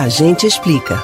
A gente explica.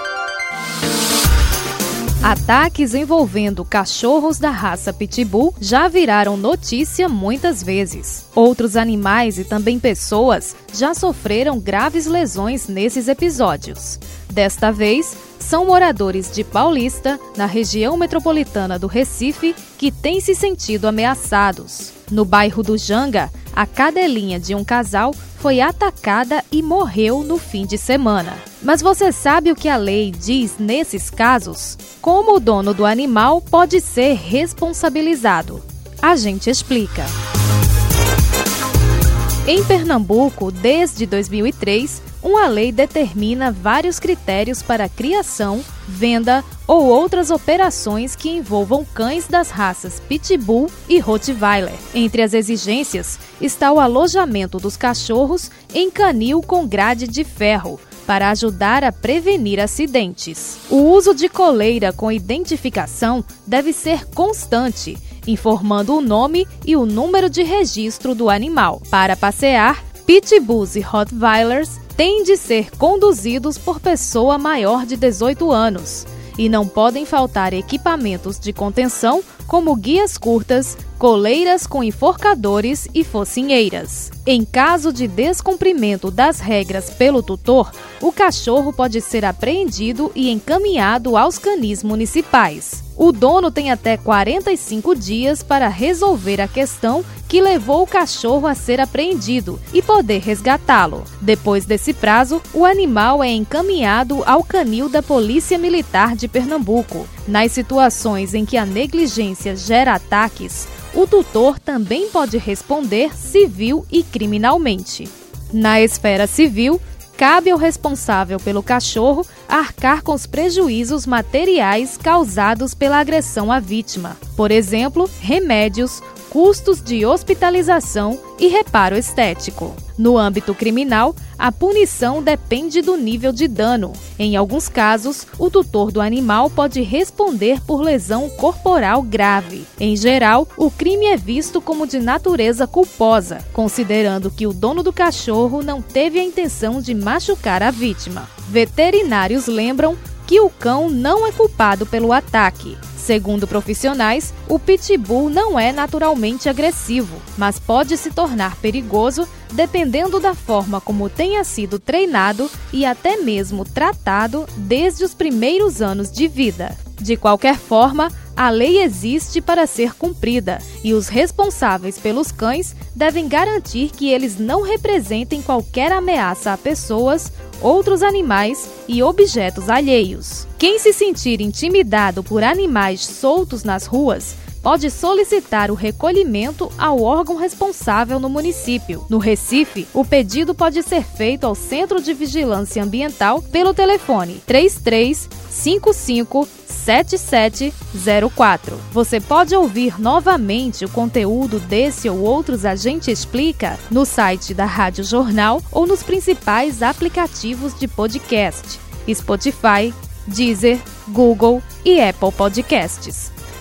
Ataques envolvendo cachorros da raça Pitbull já viraram notícia muitas vezes. Outros animais e também pessoas já sofreram graves lesões nesses episódios. Desta vez, são moradores de Paulista, na região metropolitana do Recife, que têm se sentido ameaçados. No bairro do Janga, a cadelinha de um casal foi atacada e morreu no fim de semana. Mas você sabe o que a lei diz nesses casos? Como o dono do animal pode ser responsabilizado? A gente explica. Em Pernambuco, desde 2003, uma lei determina vários critérios para a criação, venda ou outras operações que envolvam cães das raças Pitbull e Rottweiler. Entre as exigências está o alojamento dos cachorros em canil com grade de ferro, para ajudar a prevenir acidentes. O uso de coleira com identificação deve ser constante, informando o nome e o número de registro do animal. Para passear, pitbulls e rottweilers têm de ser conduzidos por pessoa maior de 18 anos e não podem faltar equipamentos de contenção como guias curtas, coleiras com enforcadores e focinheiras. Em caso de descumprimento das regras pelo tutor, o cachorro pode ser apreendido e encaminhado aos canis municipais. O dono tem até 45 dias para resolver a questão que levou o cachorro a ser apreendido e poder resgatá-lo. Depois desse prazo, o animal é encaminhado ao canil da Polícia Militar de Pernambuco. Nas situações em que a negligência gera ataques, o tutor também pode responder civil e criminalmente. Na esfera civil, cabe ao responsável pelo cachorro arcar com os prejuízos materiais causados pela agressão à vítima. Por exemplo, remédios, custos de hospitalização e reparo estético. No âmbito criminal, a punição depende do nível de dano. Em alguns casos, o tutor do animal pode responder por lesão corporal grave. Em geral, o crime é visto como de natureza culposa, considerando que o dono do cachorro não teve a intenção de machucar a vítima. Veterinários lembram que o cão não é culpado pelo ataque. Segundo profissionais, o pitbull não é naturalmente agressivo, mas pode se tornar perigoso dependendo da forma como tenha sido treinado e até mesmo tratado desde os primeiros anos de vida. De qualquer forma, a lei existe para ser cumprida e os responsáveis pelos cães devem garantir que eles não representem qualquer ameaça a pessoas outros animais e objetos alheios. Quem se sentir intimidado por animais soltos nas ruas pode solicitar o recolhimento ao órgão responsável no município. No Recife, o pedido pode ser feito ao Centro de Vigilância Ambiental pelo telefone 3355 7704. Você pode ouvir novamente o conteúdo desse ou outros A Gente Explica no site da Rádio Jornal ou nos principais aplicativos de podcast: Spotify, Deezer, Google e Apple Podcasts.